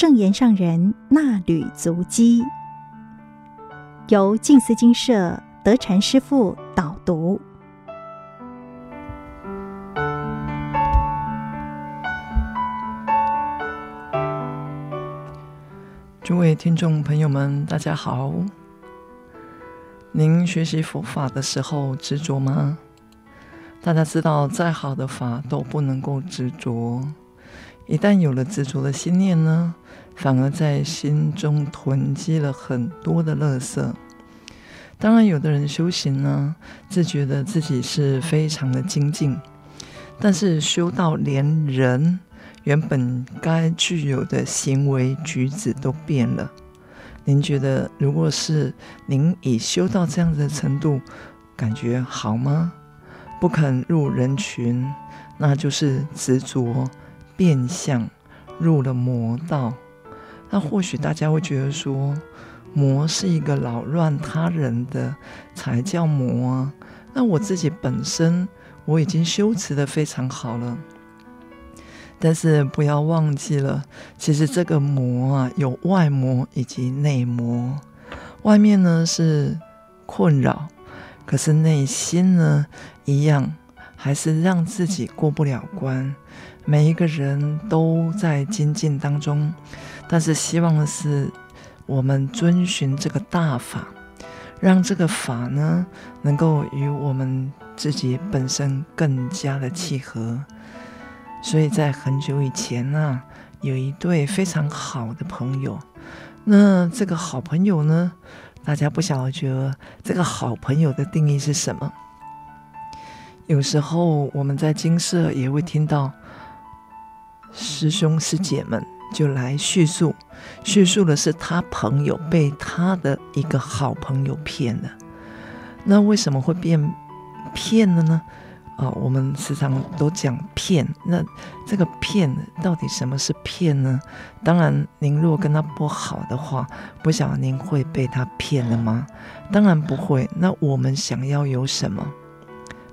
正言上人那履足迹，由静思金社德禅师父导读。诸位听众朋友们，大家好。您学习佛法的时候执着吗？大家知道，再好的法都不能够执着。一旦有了执着的心念呢，反而在心中囤积了很多的垃圾。当然，有的人修行呢，自觉得自己是非常的精进，但是修到连人原本该具有的行为举止都变了。您觉得，如果是您已修到这样的程度，感觉好吗？不肯入人群，那就是执着变相入了魔道。那或许大家会觉得说，魔是一个扰乱他人的才叫魔啊。那我自己本身我已经修持的非常好了。但是不要忘记了，其实这个魔啊，有外魔以及内魔。外面呢是困扰，可是内心呢一样，还是让自己过不了关。每一个人都在精进当中，但是希望的是，我们遵循这个大法，让这个法呢能够与我们自己本身更加的契合。所以在很久以前呢、有一对非常好的朋友。那这个好朋友呢，大家不晓得这个好朋友的定义是什么？有时候我们在精舍也会听到师兄师姐们就来叙述，叙述的是他朋友被他的一个好朋友骗了。那为什么会变骗了呢？啊、我们时常都讲骗，那这个骗到底什么是骗呢？当然，您如果跟他不好的话，不晓得您会被他骗了吗？当然不会。那我们想要有什么？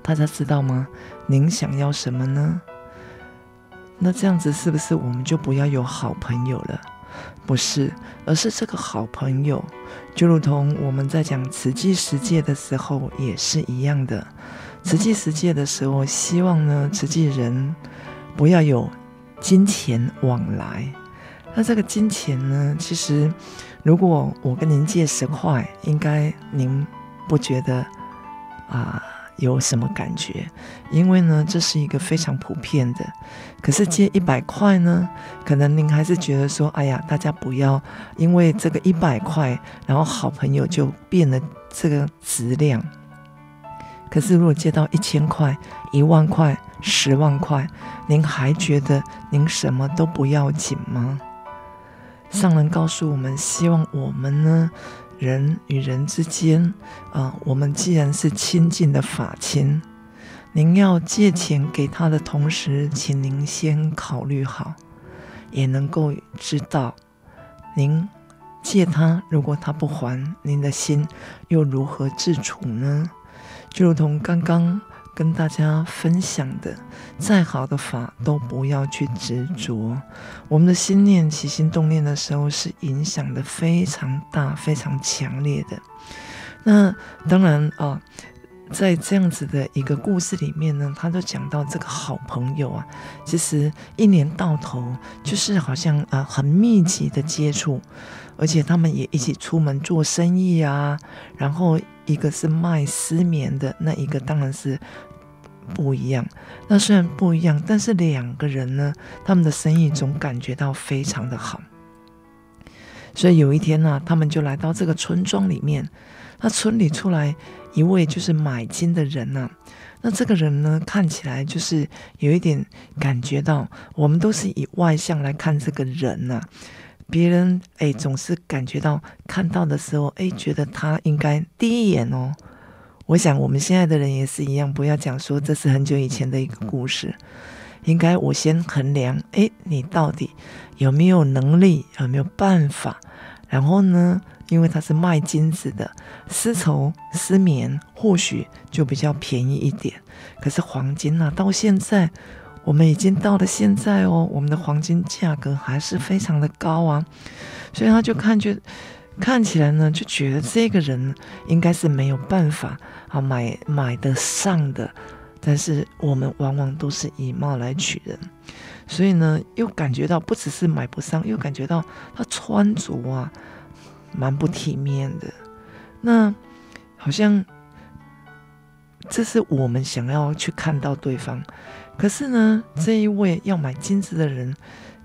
大家知道吗？您想要什么呢？那这样子是不是我们就不要有好朋友了？不是，而是这个好朋友，就如同我们在讲慈济十戒的时候也是一样的。慈济十戒的时候，希望呢，慈济人不要有金钱往来。那这个金钱呢，其实如果我跟您借十块，应该您不觉得啊有什么感觉？因为呢，这是一个非常普遍的。可是借一百块呢，可能您还是觉得说，哎呀，大家不要因为这个一百块，然后好朋友就变了这个质量。可是，如果借到一千块、一万块、十万块，您还觉得您什么都不要紧吗？上人告诉我们，希望我们呢，人与人之间，啊，我们既然是亲近的法亲，您要借钱给他的同时，请您先考虑好，也能够知道，您借他，如果他不还，您的心又如何自处呢？就如同刚刚跟大家分享的，再好的法都不要去执着。我们的心念起心动念的时候，是影响的非常大、非常强烈的。那当然啊，在这样子的一个故事里面呢，他就讲到这个好朋友啊，其实一年到头就是好像啊很密集的接触，而且他们也一起出门做生意啊，然后。一个是卖丝绵的，那一个当然是不一样。那虽然不一样，但是两个人呢，他们的生意总感觉到非常的好。所以有一天呢、他们就来到这个村庄里面。那村里出来一位就是买金的人呐、那这个人呢，看起来就是有一点感觉到，我们都是以外相来看这个人呐、别人哎，总是感觉到看到的时候，哎，觉得他应该第一眼哦。我想我们现在的人也是一样，不要讲说这是很久以前的一个故事。应该我先衡量，哎，你到底有没有能力，有没有办法？然后呢，因为他是卖金子的，丝绸、丝绵或许就比较便宜一点。可是黄金呢，到现在我们已经到了现在哦，我们的黄金价格还是非常的高啊，所以他就看觉看起来呢，就觉得这个人应该是没有办法啊买买得上的，但是我们往往都是以貌来取人，所以呢，又感觉到不只是买不上，又感觉到他穿着啊蛮不体面的，那好像这是我们想要去看到对方。可是呢，这一位要买金子的人，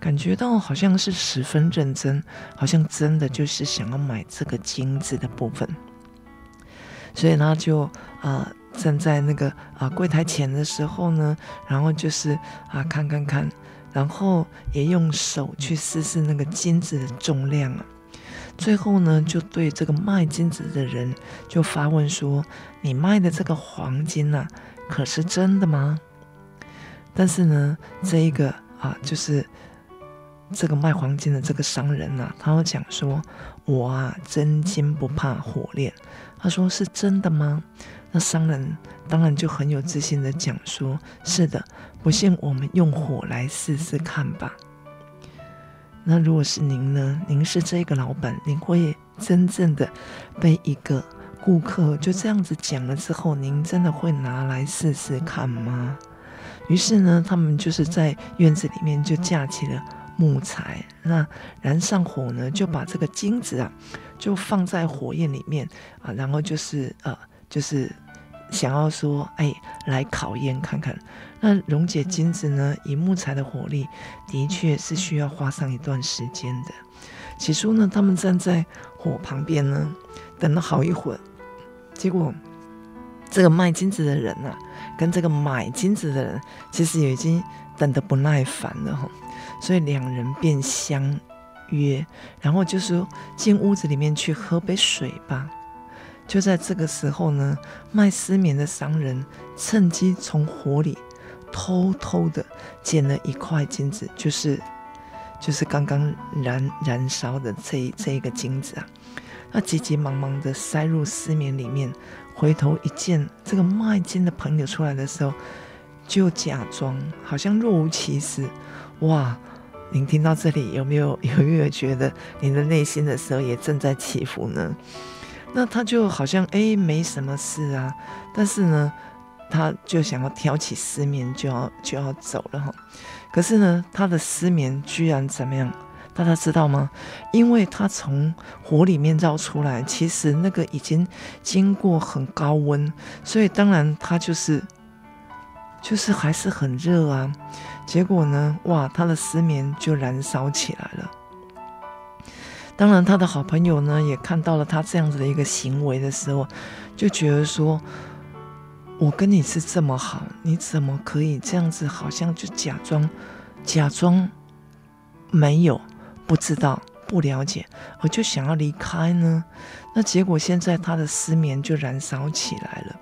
感觉到好像是十分认真，好像真的就是想要买这个金子的部分，所以他就啊、站在那个啊柜台前的时候呢，然后就是啊看看看，然后也用手去试试那个金子的重量啊，最后呢就对这个卖金子的人就发问说：“你卖的这个黄金呐、啊，可是真的吗？”但是呢，这一个啊，就是这个卖黄金的这个商人呐、他会讲说：“我啊，真金不怕火炼。”他说：“是真的吗？”那商人当然就很有自信的讲说：“是的，不信我们用火来试试看吧。”那如果是您呢？您是这个老板，您会真正的被一个顾客就这样子讲了之后，您真的会拿来试试看吗？于是呢，他们就是在院子里面就架起了木材，那燃上火呢，就把这个金子啊，就放在火焰里面啊，然后就是呃，就是想要说，哎，来考验看看。那溶解金子呢，以木材的火力，的确是需要花上一段时间的。起初呢，他们站在火旁边呢，等了好一会儿，结果。这个卖金子的人呐、啊，跟这个买金子的人，其实已经等得不耐烦了哈，所以两人便相约，然后就说进屋子里面去喝杯水吧。就在这个时候呢，卖丝棉的商人趁机从火里偷偷的捡了一块金子，就是就是刚刚燃燃烧的这这一个金子啊，他急急忙忙的塞入丝棉里面。回头一见这个卖金的朋友出来的时候，就假装好像若无其事。哇，您听到这里有没有有没有觉得您的内心的时候也正在起伏呢？那他就好像哎没什么事啊，但是呢，他就想要挑起丝绵就要就要走了哈。可是呢，他的丝绵居然怎么样？大家知道吗？因为他从火里面绕出来，其实那个已经经过很高温，所以当然他就是就是还是很热啊。结果呢，哇，他的失眠就燃烧起来了。当然，他的好朋友呢也看到了他这样子的一个行为的时候，就觉得说：“我跟你是这么好，你怎么可以这样子？好像就假装假装没有。”不知道，不了解，我就想要离开呢。那结果现在他的失眠就燃烧起来了。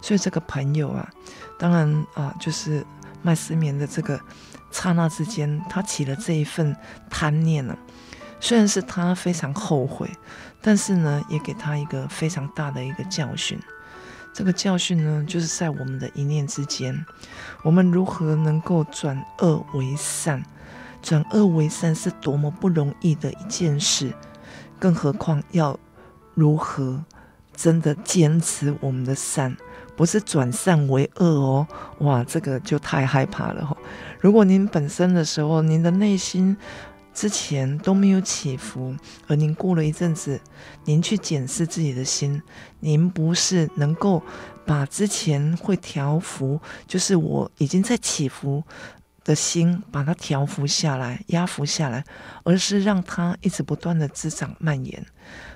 所以这个朋友啊，当然啊，就是卖丝绵的这个刹那之间，他起了这一份贪念了。虽然是他非常后悔，但是呢，也给他一个非常大的一个教训。这个教训呢，就是在我们的一念之间，我们如何能够转恶为善。转恶为善是多么不容易的一件事，更何况要如何真的坚持我们的善，不是转善为恶哦。哇，这个就太害怕了哈。如果您本身的时候，您的内心之前都没有起伏，而您过了一阵子，您去检视自己的心，您不是能够把之前会调伏，就是我已经在起伏。的心把它调伏下来，压服下来，而是让它一直不断的滋长蔓延。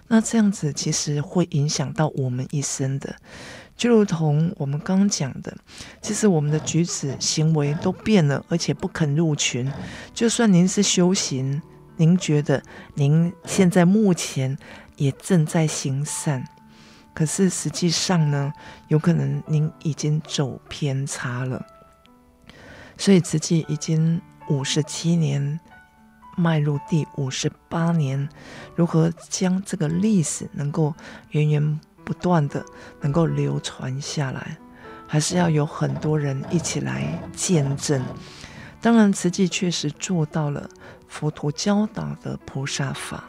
那这样子其实会影响到我们一生的，就如同我们刚讲的，其实我们的举止行为都变了，而且不肯入群。就算您是修行，您觉得您现在目前也正在行善，可是实际上呢，有可能您已经走偏差了。所以，慈济已经五十七年，迈入第五十八年，如何将这个历史能够源源不断的能够流传下来？还是要有很多人一起来见证。当然，慈济确实做到了佛陀教导的菩萨法，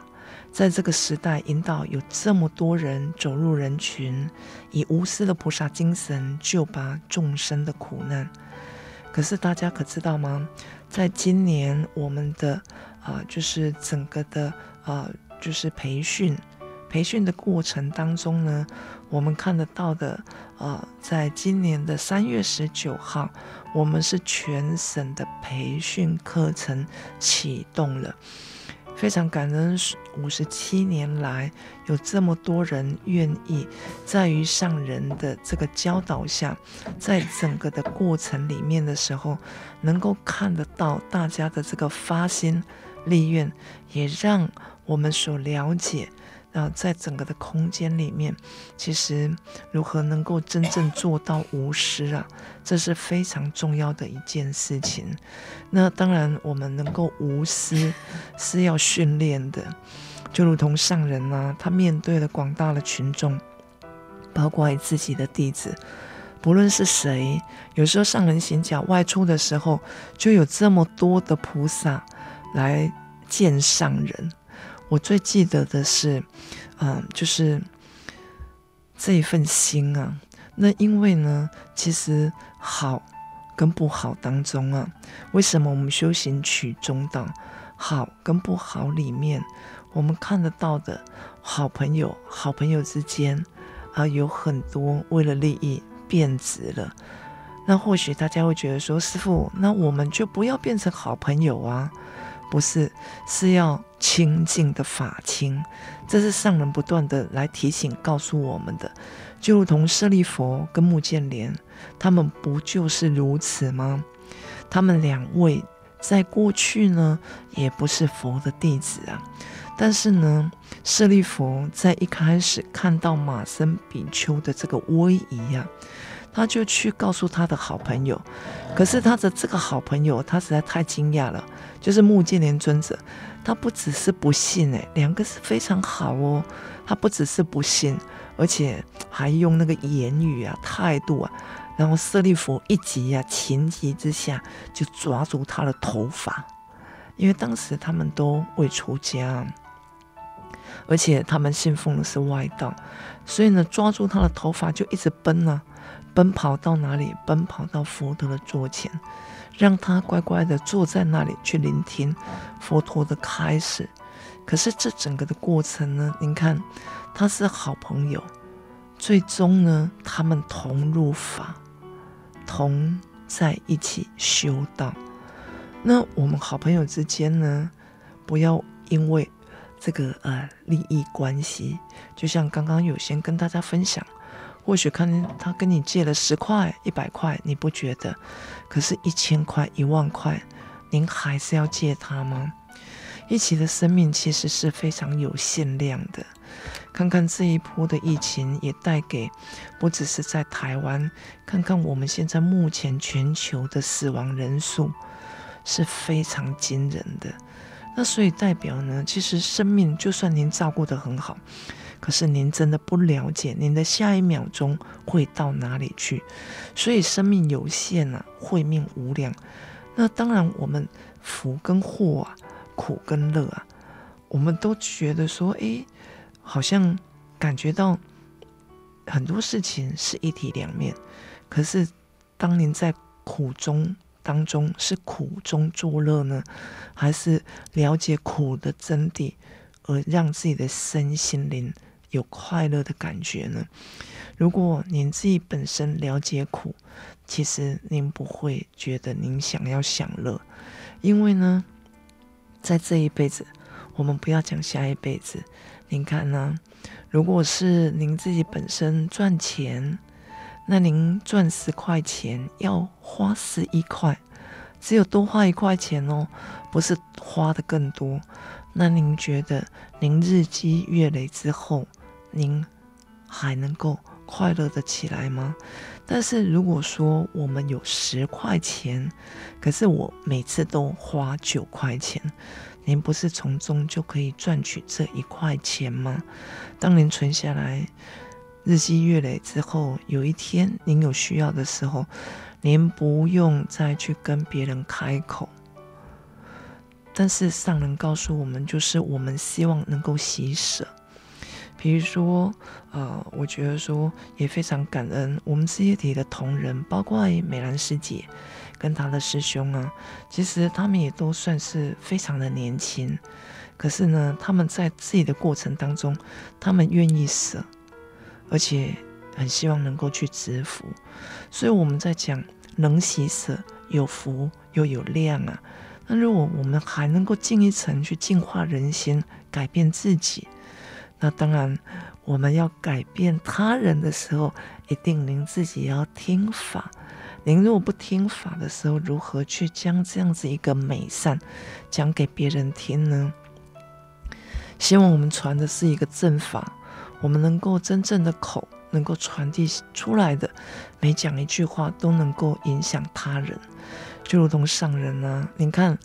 在这个时代引导有这么多人走入人群，以无私的菩萨精神救拔众生的苦难。可是大家可知道吗？在今年我们的啊、就是整个的啊、就是培训培训的过程当中呢，我们看得到的、呃，在今年的三月十九号。我们是全省的培训课程启动了，非常感恩。五十七年来，有这么多人愿意在于上人的这个教导下，在整个的过程里面的时候，能够看得到大家的这个发心立愿，也让我们所了解。啊，在整个的空间里面，其实如何能够真正做到无私啊，这是非常重要的一件事情。那当然，我们能够无私是要训练的，就如同上人啊，他面对了广大的群众，包括自己的弟子，不论是谁，有时候上人行脚外出的时候，就有这么多的菩萨来见上人。我最记得的是，嗯、就是这一份心啊。那因为呢，其实好跟不好当中啊，为什么我们修行取中道？好跟不好里面，我们看得到的好朋友，好朋友之间啊，有很多为了利益变质了。那或许大家会觉得说，师傅，那我们就不要变成好朋友啊。不是，是要清净的法清，这是上人不断的来提醒、告诉我们的。就如同舍利弗跟目犍连，他们不就是如此吗？他们两位在过去呢，也不是佛的弟子啊。但是呢，舍利弗在一开始看到马僧比丘的这个威仪啊。他就去告诉他的好朋友，可是他的这个好朋友，他实在太惊讶了。就是目犍连尊者，他不只是不信，哎，两个是非常好哦。他不只是不信，而且还用那个言语啊、态度啊，然后舍利弗一急啊，情急之下就抓住他的头发，因为当时他们都未出家，而且他们信奉的是外道，所以呢，抓住他的头发就一直奔啊。奔跑到哪里？奔跑到佛陀的座前，让他乖乖的坐在那里去聆听佛陀的开始。可是这整个的过程呢？您看，他是好朋友，最终呢，他们同入法，同在一起修道。那我们好朋友之间呢，不要因为这个呃利益关系，就像刚刚有先跟大家分享。或许看他跟你借了十块、一百块，你不觉得？可是，一千块、一万块，您还是要借他吗？一起的生命其实是非常有限量的。看看这一波的疫情，也带给不只是在台湾，看看我们现在目前全球的死亡人数是非常惊人的。那所以代表呢，其实生命就算您照顾得很好。可是您真的不了解您的下一秒钟会到哪里去，所以生命有限啊，慧命无量。那当然，我们福跟祸啊，苦跟乐啊，我们都觉得说，哎，好像感觉到很多事情是一体两面。可是，当您在苦中当中，是苦中作乐呢，还是了解苦的真谛，而让自己的身心灵有快乐的感觉呢？如果您自己本身了解苦，其实您不会觉得您想要享乐，因为呢，在这一辈子，我们不要讲下一辈子。您看呢？如果是您自己本身赚钱，那您赚十块钱要花十一块，只有多花一块钱哦，不是花的更多。那您觉得您日积月累之后，您还能够快乐的起来吗？但是如果说我们有十块钱，可是我每次都花九块钱，您不是从中就可以赚取这一块钱吗？当您存下来，日积月累之后，有一天您有需要的时候，您不用再去跟别人开口。但是上人告诉我们，就是我们希望能够喜舍。比如说，呃，我觉得说也非常感恩我们事业体的同仁，包括美兰师姐跟她的师兄啊，其实他们也都算是非常的年轻。可是呢，他们在自己的过程当中，他们愿意舍，而且很希望能够去植福。所以我们在讲能喜舍，有福又有量啊。那如果我们还能够进一层去净化人心，改变自己。那当然，我们要改变他人的时候，一定您自己要听法。您如果不听法的时候，如何去将这样子一个美善讲给别人听呢？希望我们传的是一个正法，我们能够真正的口能够传递出来的，每讲一句话都能够影响他人，就如同上人呢、啊，你看。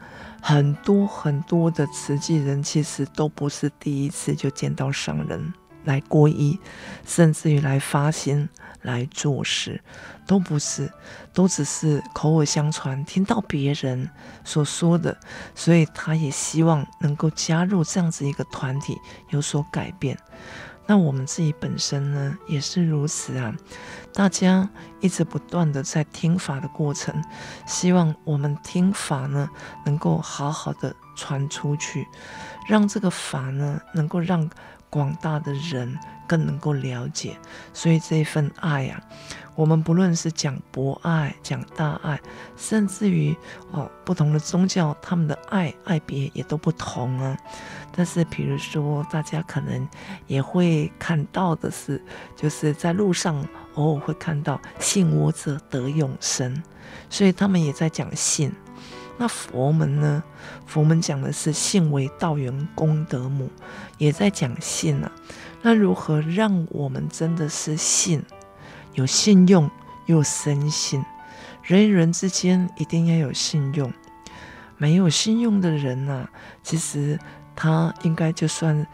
很多很多的慈济人，其实都不是第一次就见到上人来皈依，甚至于来发心来做事，都不是，都只是口耳相传，听到别人所说的，所以他也希望能够加入这样子一个团体，有所改变。那我们自己本身呢，也是如此啊。大家一直不断的在听法的过程，希望我们听法呢，能够好好的传出去，让这个法呢，能够让广大的人更能够了解。所以这份爱啊。我们不论是讲博爱、讲大爱，甚至于哦，不同的宗教，他们的爱爱别也都不同啊。但是，比如说，大家可能也会看到的是，就是在路上偶尔会看到“信我者得永生”，所以他们也在讲信。那佛门呢？佛门讲的是“信为道源功德母”，也在讲信啊。那如何让我们真的是信？有信用又深信，人与人之间一定要有信用。没有信用的人呐、其实他应该就算，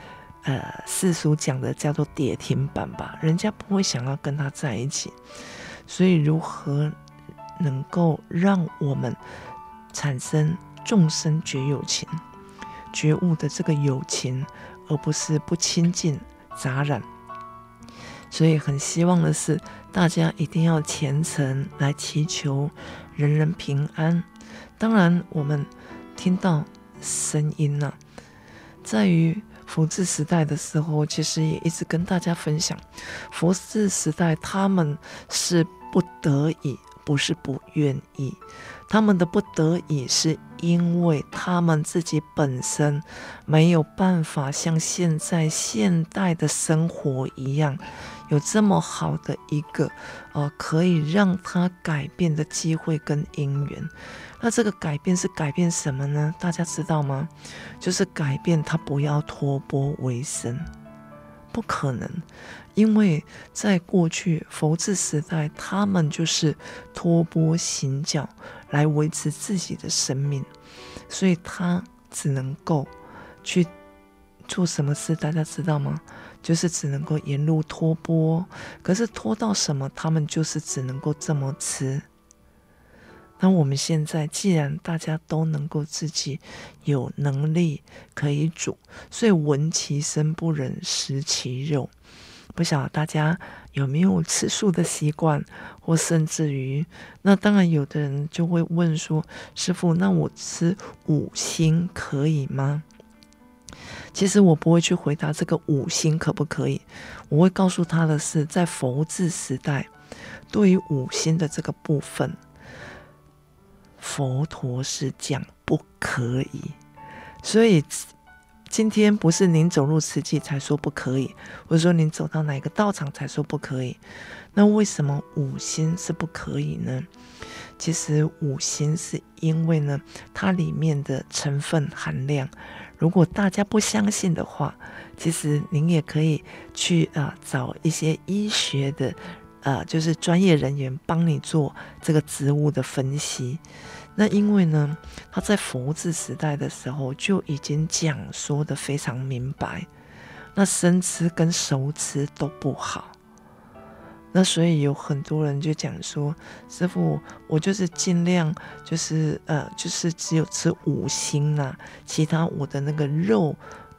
呃，世俗讲的叫做跌停板吧，人家不会想要跟他在一起。所以，如何能够让我们产生众生觉有情、觉悟的这个有情，而不是不亲近杂染？所以，很希望的是。大家一定要虔诚来祈求人人平安。当然，我们听到声音呢、在于佛治时代的时候，其实也一直跟大家分享，佛治时代他们是不得已，不是不愿意。他们的不得已，是因为他们自己本身没有办法像现在现代的生活一样。有这么好的一个，呃，可以让他改变的机会跟因缘，那这个改变是改变什么呢？大家知道吗？就是改变他不要托钵为生，不可能，因为在过去佛治时代，他们就是托钵行脚来维持自己的生命，所以他只能够去做什么事，大家知道吗？就是只能够沿路托钵，可是拖到什么，他们就是只能够这么吃。那我们现在既然大家都能够自己有能力可以煮，所以闻其声不忍食其肉。不晓得大家有没有吃素的习惯，或甚至于，那当然有的人就会问说：“师傅，那我吃五辛可以吗？”其实我不会去回答这个五辛可不可以，我会告诉他的是，在佛治时代，对于五辛的这个部分，佛陀是讲不可以。所以今天不是您走入慈济才说不可以，或者说您走到哪个道场才说不可以。那为什么五辛是不可以呢？其实五辛是因为呢，它里面的成分含量。如果大家不相信的话，其实您也可以去啊、找一些医学的啊、呃，就是专业人员帮你做这个植物的分析。那因为呢，他在佛治时代的时候就已经讲说的非常明白，那生吃跟熟吃都不好。那所以有很多人就讲说，师傅，我就是尽量就是呃，就是只有吃五辛呐，其他我的那个肉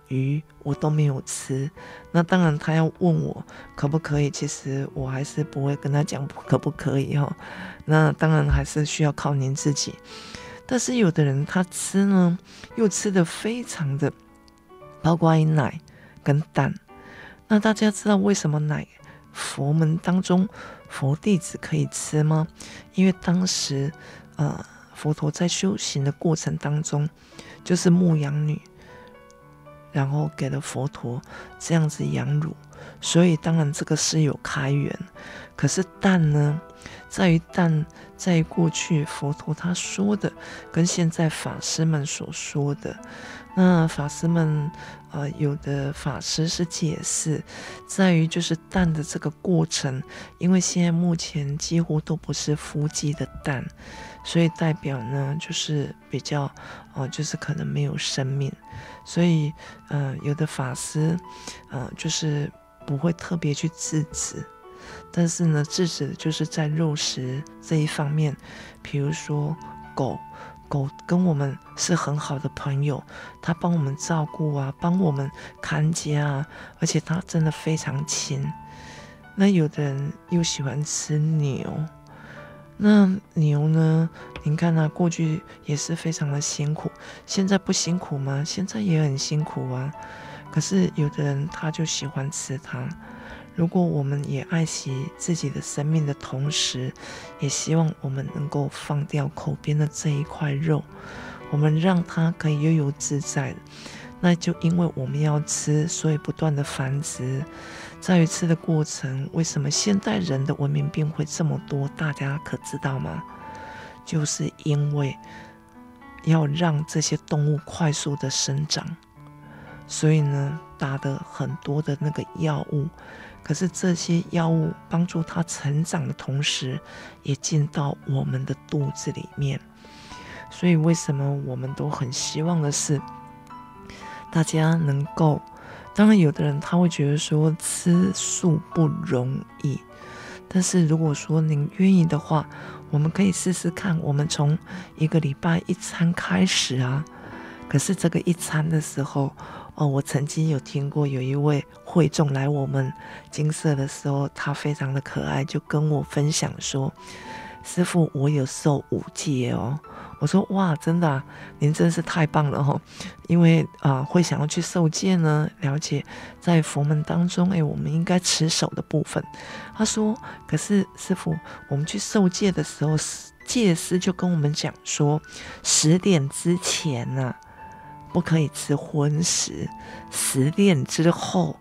鱼我都没有吃。那当然他要问我可不可以，其实我还是不会跟他讲可不可以哈。那当然还是需要靠您自己。但是有的人他吃呢，又吃的非常的，包括奶跟蛋。那大家知道为什么奶？佛门当中，佛弟子可以吃吗？因为当时，呃，佛陀在修行的过程当中，就是牧羊女，然后给了佛陀这样子养乳，所以当然这个是有开源。可是蛋呢，在于蛋，在过去佛陀他说的，跟现在法师们所说的。那法师们，呃，有的法师是解释，在于就是蛋的这个过程，因为现在目前几乎都不是孵鸡的蛋，所以代表呢，就是比较，哦、呃，就是可能没有生命，所以，呃，有的法师，呃，就是不会特别去制止，但是呢，制止就是在肉食这一方面，比如说狗。狗跟我们是很好的朋友，它帮我们照顾啊，帮我们看家啊，而且它真的非常亲。那有的人又喜欢吃牛，那牛呢？您看它过去也是非常的辛苦，现在不辛苦吗？现在也很辛苦啊。可是有的人他就喜欢吃它。如果我们也爱惜自己的生命的同时，也希望我们能够放掉口边的这一块肉，我们让它可以悠游自在。那就因为我们要吃，所以不断的繁殖。在于吃的过程，为什么现代人的文明病会这么多？大家可知道吗？就是因为要让这些动物快速的生长，所以呢，打的很多的那个药物。可是这些药物帮助它成长的同时，也进到我们的肚子里面。所以为什么我们都很希望的是，大家能够，当然有的人他会觉得说吃素不容易，但是如果说您愿意的话，我们可以试试看，我们从一个礼拜一餐开始啊。可是这个一餐的时候。哦，我曾经有听过有一位会众来我们金色的时候，他非常的可爱，就跟我分享说：“师父，我有受五戒哦。”我说：“哇，真的啊，您真是太棒了哦！因为啊，会想要去受戒呢，了解在佛门当中，哎，我们应该持守的部分。”他说：“可是师傅，我们去受戒的时候，戒师就跟我们讲说，十点之前呢、”不可以吃荤食，十点之后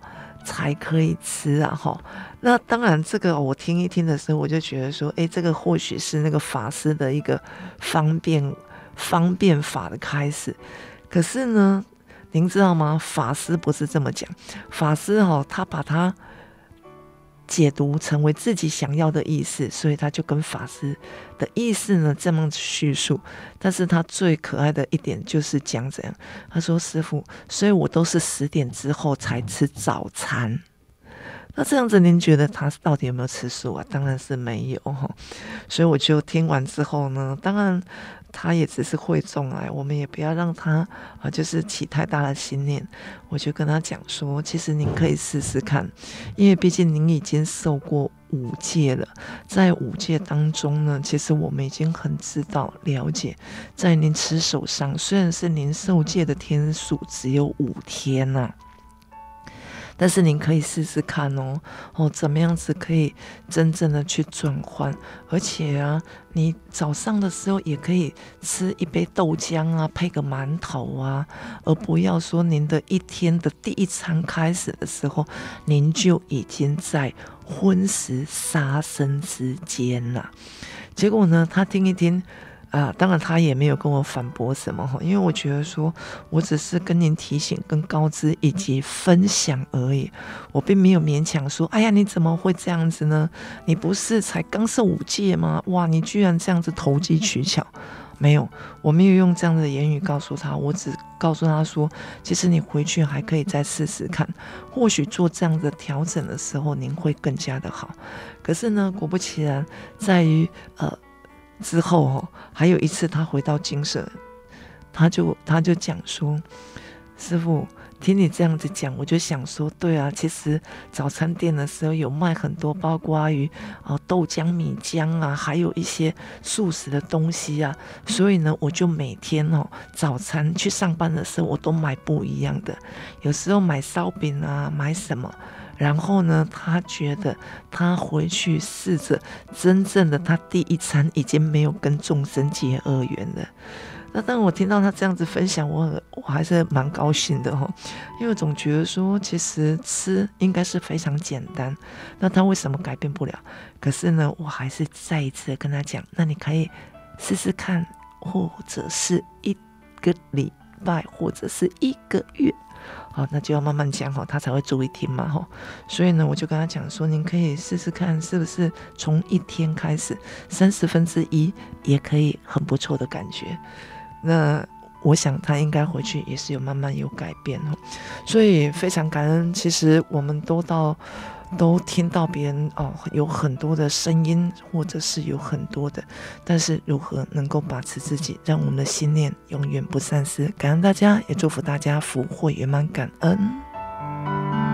才可以吃啊！哈，那当然，这个我听一听的时候，我就觉得说，诶，这个或许是那个法师的一个方便方便法的开始。可是呢，您知道吗？法师不是这么讲，法师哈，他把他。解读成为自己想要的意思，所以他就跟法师的意思呢这么叙述。但是他最可爱的一点就是讲怎样，他说：“师傅，所以我都是十点之后才吃早餐。”那这样子，您觉得他到底有没有吃素啊？当然是没有。所以我就听完之后呢，当然他也只是会中来，我们也不要让他啊，就是起太大的心念。我就跟他讲说，其实您可以试试看，因为毕竟您已经受过五戒了，在五戒当中呢，其实我们已经很知道了解，在您持守上，虽然是您受戒的天数只有五天呐、但是您可以试试看哦，哦，怎么样子可以真正的去转换？而且啊，你早上的时候也可以吃一杯豆浆啊，配个馒头啊，而不要说您的一天的第一餐开始的时候，您就已经在荤食杀生之间了。结果呢，他听一听。啊，当然他也没有跟我反驳什么哈，因为我觉得说，我只是跟您提醒、跟告知以及分享而已，我并没有勉强说，哎呀，你怎么会这样子呢？你不是才刚受五戒吗？哇，你居然这样子投机取巧，没有，我没有用这样的言语告诉他，我只告诉他说，其实你回去还可以再试试看，或许做这样的调整的时候，您会更加的好。可是呢，果不其然，在于呃之后哦，还有一次他回到精舍，他就他就讲说，师傅。听你这样子讲，我就想说，对啊，其实早餐店的时候有卖很多，包括于啊豆浆、米浆啊，还有一些素食的东西啊。所以呢，我就每天哦早餐去上班的时候，我都买不一样的。有时候买烧饼啊，买什么。然后呢，他觉得他回去试着真正的他第一餐已经没有跟众生结恶缘了。那当我听到他这样子分享，我我还是蛮高兴的哦，因为总觉得说，其实吃应该是非常简单。那他为什么改变不了？可是呢，我还是再一次的跟他讲，那你可以试试看，或者是一个礼拜，或者是一个月，好，那就要慢慢讲哈，他才会注意听嘛哈。所以呢，我就跟他讲说，您可以试试看，是不是从一天开始，三十分之一也可以很不错的感觉。那我想他应该回去也是有慢慢有改变哦，所以非常感恩。其实我们都到都听到别人哦，有很多的声音，或者是有很多的，但是如何能够把持自己，让我们的心念永远不散失？感恩大家，也祝福大家福慧圆满，感恩。